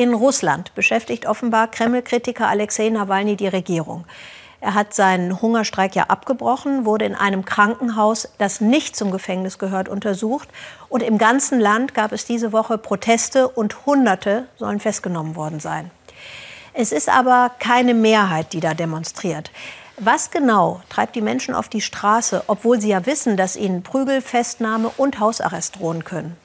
In Russland beschäftigt offenbar Kreml-Kritiker Alexei Nawalny die Regierung. Er hat seinen Hungerstreik ja abgebrochen, wurde in einem Krankenhaus, das nicht zum Gefängnis gehört, untersucht. Und im ganzen Land gab es diese Woche Proteste und Hunderte sollen festgenommen worden sein. Es ist aber keine Mehrheit, die da demonstriert. Was genau treibt die Menschen auf die Straße, obwohl sie ja wissen, dass ihnen Prügel, Festnahme und Hausarrest drohen können?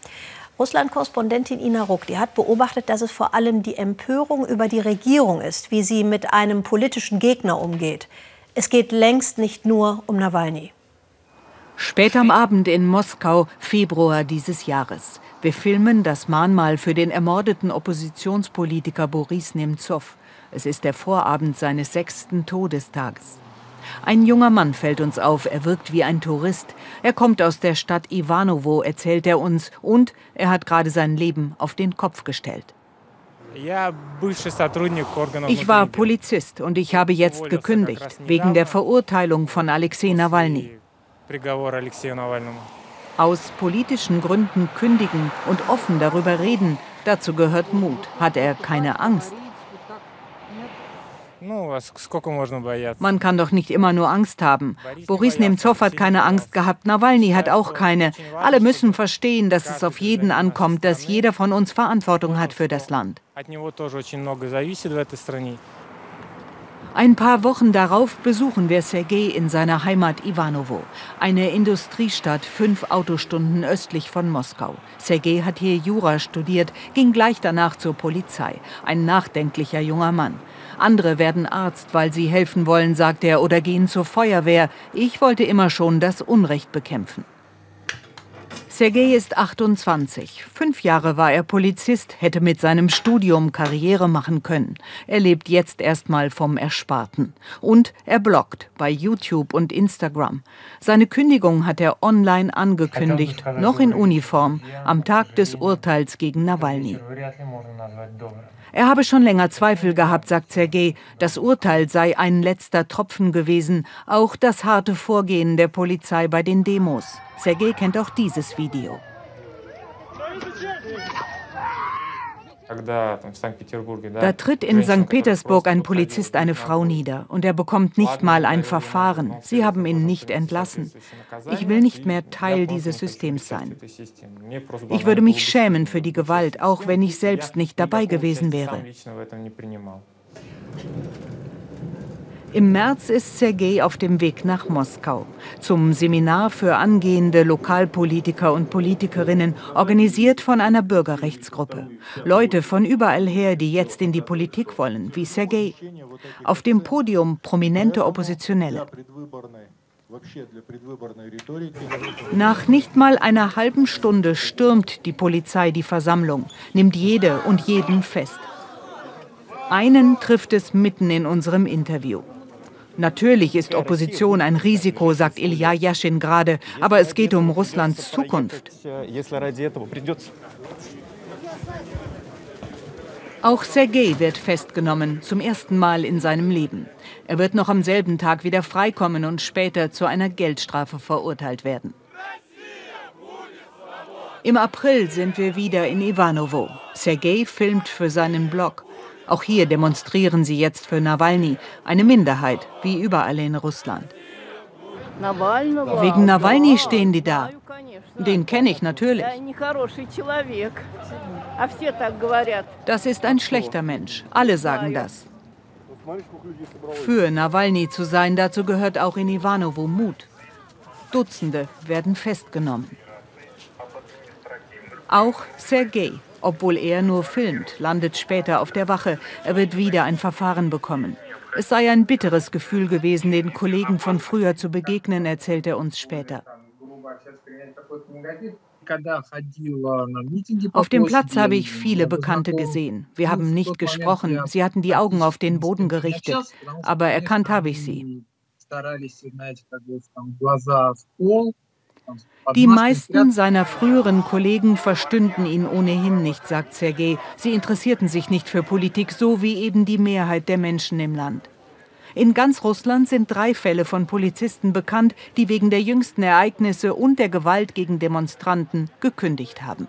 Russland-Korrespondentin Ina Ruck, die hat beobachtet, dass es vor allem die Empörung über die Regierung ist, wie sie mit einem politischen Gegner umgeht. Es geht längst nicht nur um Nawalny. Spät am Abend in Moskau, Februar dieses Jahres. Wir filmen das Mahnmal für den ermordeten Oppositionspolitiker Boris Nemtsov. Es ist der Vorabend seines sechsten Todestages. Ein junger Mann fällt uns auf, er wirkt wie ein Tourist. Er kommt aus der Stadt Ivanovo, erzählt er uns, und er hat gerade sein Leben auf den Kopf gestellt. Ich war Polizist und ich habe jetzt gekündigt, wegen der Verurteilung von Alexei Nawalny. Aus politischen Gründen kündigen und offen darüber reden, dazu gehört Mut. Hat er keine Angst? Man kann doch nicht immer nur Angst haben. Boris Nemtsov hat keine Angst gehabt, Nawalny hat auch keine. Alle müssen verstehen, dass es auf jeden ankommt, dass jeder von uns Verantwortung hat für das Land. Ein paar Wochen darauf besuchen wir Sergei in seiner Heimat Ivanovo, eine Industriestadt fünf Autostunden östlich von Moskau. Sergei hat hier Jura studiert, ging gleich danach zur Polizei. Ein nachdenklicher junger Mann. Andere werden Arzt, weil sie helfen wollen, sagt er, oder gehen zur Feuerwehr. Ich wollte immer schon das Unrecht bekämpfen. Sergei ist 28. Fünf Jahre war er Polizist, hätte mit seinem Studium Karriere machen können. Er lebt jetzt erstmal vom Ersparten. Und er bloggt bei YouTube und Instagram. Seine Kündigung hat er online angekündigt, noch in Uniform, am Tag des Urteils gegen Nawalny. Er habe schon länger Zweifel gehabt, sagt Sergei. Das Urteil sei ein letzter Tropfen gewesen, auch das harte Vorgehen der Polizei bei den Demos. Sergei kennt auch dieses Video. Da tritt in St. Petersburg ein Polizist eine Frau nieder und er bekommt nicht mal ein Verfahren. Sie haben ihn nicht entlassen. Ich will nicht mehr Teil dieses Systems sein. Ich würde mich schämen für die Gewalt, auch wenn ich selbst nicht dabei gewesen wäre. Im März ist Sergei auf dem Weg nach Moskau zum Seminar für angehende Lokalpolitiker und Politikerinnen, organisiert von einer Bürgerrechtsgruppe. Leute von überall her, die jetzt in die Politik wollen, wie Sergei. Auf dem Podium prominente Oppositionelle. Nach nicht mal einer halben Stunde stürmt die Polizei die Versammlung, nimmt jede und jeden fest. Einen trifft es mitten in unserem Interview. Natürlich ist Opposition ein Risiko, sagt Ilya Yashin gerade, aber es geht um Russlands Zukunft. Auch Sergei wird festgenommen, zum ersten Mal in seinem Leben. Er wird noch am selben Tag wieder freikommen und später zu einer Geldstrafe verurteilt werden. Im April sind wir wieder in Ivanovo. Sergei filmt für seinen Blog. Auch hier demonstrieren sie jetzt für Nawalny, eine Minderheit, wie überall in Russland. Wegen Nawalny stehen die da. Den kenne ich natürlich. Das ist ein schlechter Mensch. Alle sagen das. Für Nawalny zu sein, dazu gehört auch in Ivanovo Mut. Dutzende werden festgenommen. Auch Sergei, obwohl er nur filmt, landet später auf der Wache. Er wird wieder ein Verfahren bekommen. Es sei ein bitteres Gefühl gewesen, den Kollegen von früher zu begegnen, erzählt er uns später. Auf dem Platz habe ich viele Bekannte gesehen. Wir haben nicht gesprochen. Sie hatten die Augen auf den Boden gerichtet. Aber erkannt habe ich sie. Die meisten seiner früheren Kollegen verstünden ihn ohnehin nicht, sagt Sergei. Sie interessierten sich nicht für Politik, so wie eben die Mehrheit der Menschen im Land. In ganz Russland sind drei Fälle von Polizisten bekannt, die wegen der jüngsten Ereignisse und der Gewalt gegen Demonstranten gekündigt haben.